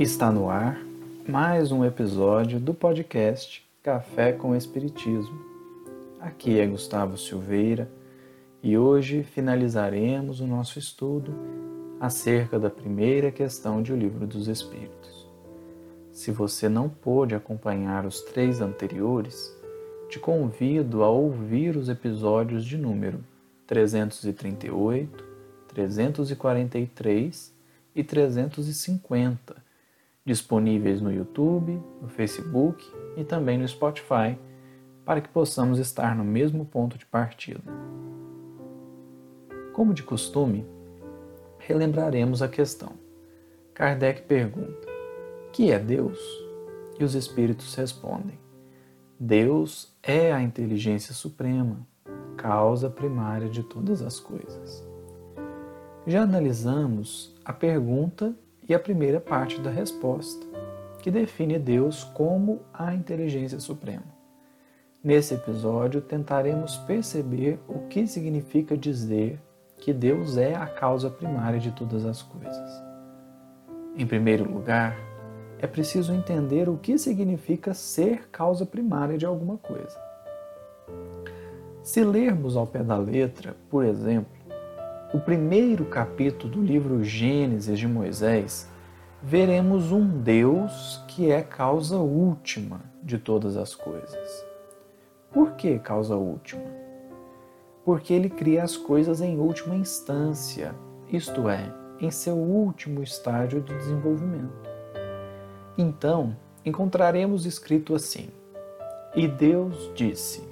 Está no ar mais um episódio do podcast Café com Espiritismo. Aqui é Gustavo Silveira e hoje finalizaremos o nosso estudo acerca da primeira questão de O Livro dos Espíritos. Se você não pôde acompanhar os três anteriores, te convido a ouvir os episódios de número 338, 343 e 350 disponíveis no YouTube, no Facebook e também no Spotify, para que possamos estar no mesmo ponto de partida. Como de costume, relembraremos a questão. Kardec pergunta: Que é Deus? E os espíritos respondem: Deus é a inteligência suprema, causa primária de todas as coisas. Já analisamos a pergunta e a primeira parte da resposta, que define Deus como a inteligência suprema. Nesse episódio, tentaremos perceber o que significa dizer que Deus é a causa primária de todas as coisas. Em primeiro lugar, é preciso entender o que significa ser causa primária de alguma coisa. Se lermos ao pé da letra, por exemplo, o primeiro capítulo do livro Gênesis de Moisés, veremos um Deus que é causa última de todas as coisas. Por que causa última? Porque ele cria as coisas em última instância, isto é, em seu último estágio de desenvolvimento. Então, encontraremos escrito assim: E Deus disse: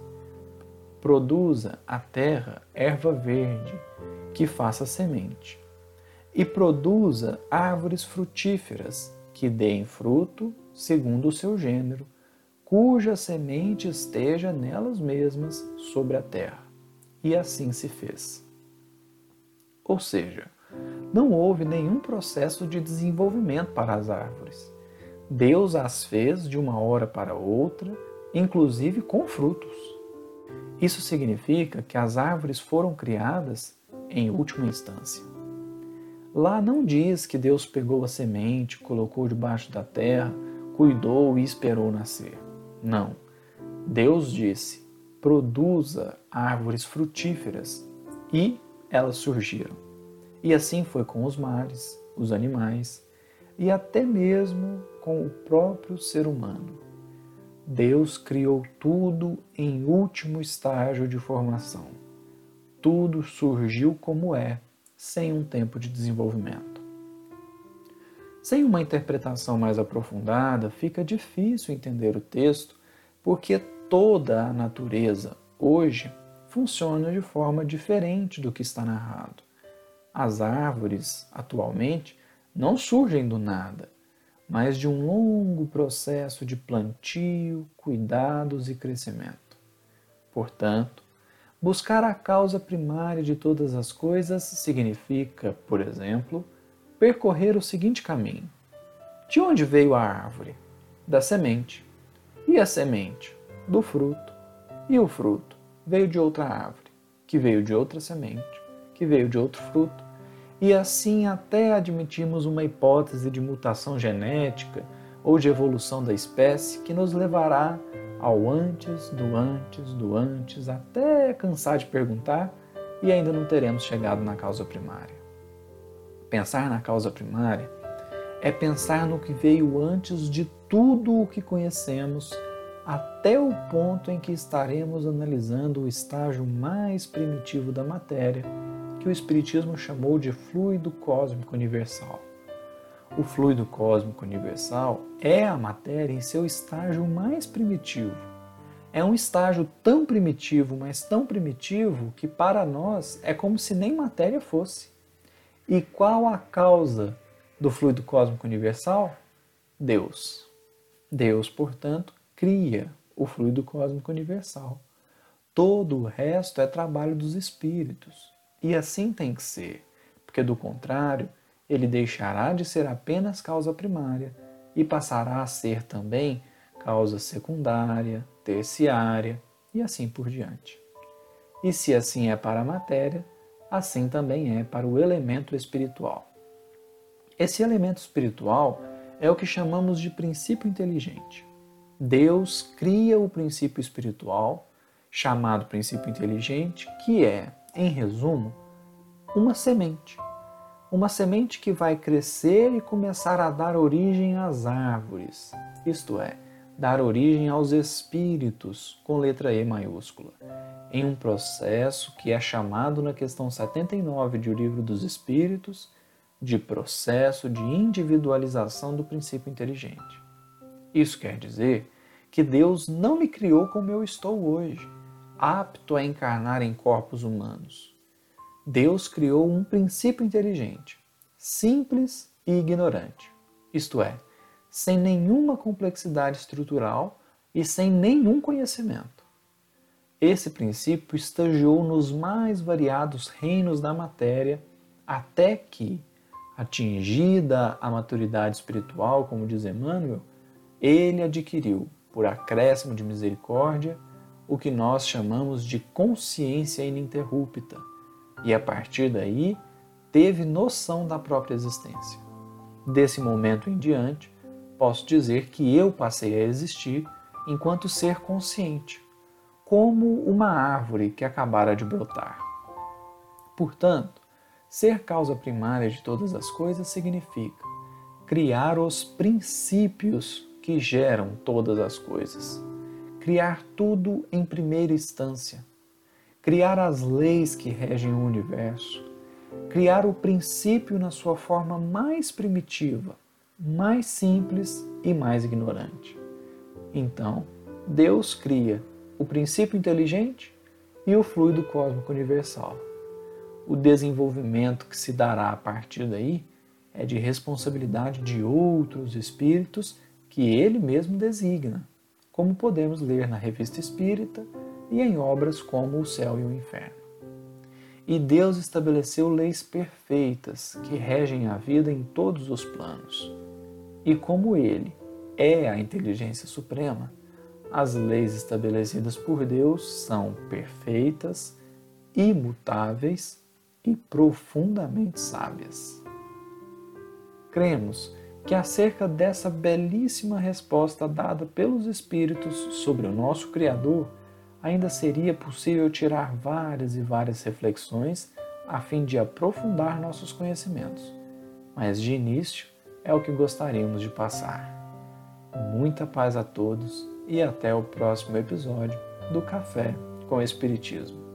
Produza a terra erva verde que faça semente, e produza árvores frutíferas que deem fruto segundo o seu gênero, cuja semente esteja nelas mesmas sobre a terra. E assim se fez. Ou seja, não houve nenhum processo de desenvolvimento para as árvores. Deus as fez de uma hora para outra, inclusive com frutos. Isso significa que as árvores foram criadas em última instância. Lá não diz que Deus pegou a semente, colocou debaixo da terra, cuidou e esperou nascer. Não. Deus disse: produza árvores frutíferas. E elas surgiram. E assim foi com os mares, os animais e até mesmo com o próprio ser humano. Deus criou tudo em último estágio de formação tudo surgiu como é, sem um tempo de desenvolvimento. Sem uma interpretação mais aprofundada, fica difícil entender o texto, porque toda a natureza hoje funciona de forma diferente do que está narrado. As árvores, atualmente, não surgem do nada, mas de um longo processo de plantio, cuidados e crescimento. Portanto, Buscar a causa primária de todas as coisas significa, por exemplo, percorrer o seguinte caminho: de onde veio a árvore? Da semente. E a semente? Do fruto. E o fruto veio de outra árvore, que veio de outra semente, que veio de outro fruto. E assim até admitimos uma hipótese de mutação genética ou de evolução da espécie que nos levará ao antes, do antes, do antes, até cansar de perguntar e ainda não teremos chegado na causa primária. Pensar na causa primária é pensar no que veio antes de tudo o que conhecemos, até o ponto em que estaremos analisando o estágio mais primitivo da matéria, que o Espiritismo chamou de fluido cósmico universal. O fluido cósmico universal é a matéria em seu estágio mais primitivo. É um estágio tão primitivo, mas tão primitivo, que para nós é como se nem matéria fosse. E qual a causa do fluido cósmico universal? Deus. Deus, portanto, cria o fluido cósmico universal. Todo o resto é trabalho dos espíritos. E assim tem que ser, porque do contrário, ele deixará de ser apenas causa primária e passará a ser também causa secundária, terciária e assim por diante. E se assim é para a matéria, assim também é para o elemento espiritual. Esse elemento espiritual é o que chamamos de princípio inteligente. Deus cria o princípio espiritual, chamado princípio inteligente, que é, em resumo, uma semente. Uma semente que vai crescer e começar a dar origem às árvores, isto é, dar origem aos espíritos, com letra E maiúscula, em um processo que é chamado na questão 79 de O Livro dos Espíritos de processo de individualização do princípio inteligente. Isso quer dizer que Deus não me criou como eu estou hoje, apto a encarnar em corpos humanos. Deus criou um princípio inteligente, simples e ignorante, isto é, sem nenhuma complexidade estrutural e sem nenhum conhecimento. Esse princípio estagiou nos mais variados reinos da matéria até que, atingida a maturidade espiritual, como diz Emmanuel, ele adquiriu, por acréscimo de misericórdia, o que nós chamamos de consciência ininterrupta, e a partir daí teve noção da própria existência. Desse momento em diante, posso dizer que eu passei a existir enquanto ser consciente, como uma árvore que acabara de brotar. Portanto, ser causa primária de todas as coisas significa criar os princípios que geram todas as coisas, criar tudo em primeira instância, criar as leis que regem o universo, criar o princípio na sua forma mais primitiva mais simples e mais ignorante. Então, Deus cria o princípio inteligente e o fluido cósmico universal. O desenvolvimento que se dará a partir daí é de responsabilidade de outros espíritos que ele mesmo designa, como podemos ler na Revista Espírita e em obras como O Céu e o Inferno. E Deus estabeleceu leis perfeitas que regem a vida em todos os planos e como ele é a inteligência suprema, as leis estabelecidas por Deus são perfeitas, imutáveis e profundamente sábias. Cremos que acerca dessa belíssima resposta dada pelos Espíritos sobre o nosso Criador, ainda seria possível tirar várias e várias reflexões a fim de aprofundar nossos conhecimentos. Mas de início, é o que gostaríamos de passar. Muita paz a todos e até o próximo episódio do Café com Espiritismo.